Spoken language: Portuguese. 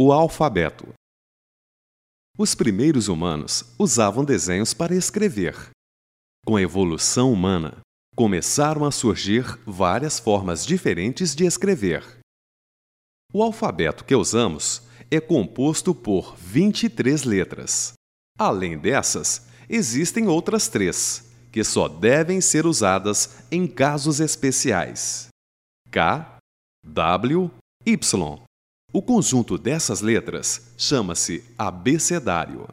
O alfabeto. Os primeiros humanos usavam desenhos para escrever. Com a evolução humana, começaram a surgir várias formas diferentes de escrever. O alfabeto que usamos é composto por 23 letras. Além dessas, existem outras três, que só devem ser usadas em casos especiais: K, W, Y. O conjunto dessas letras chama-se abecedário.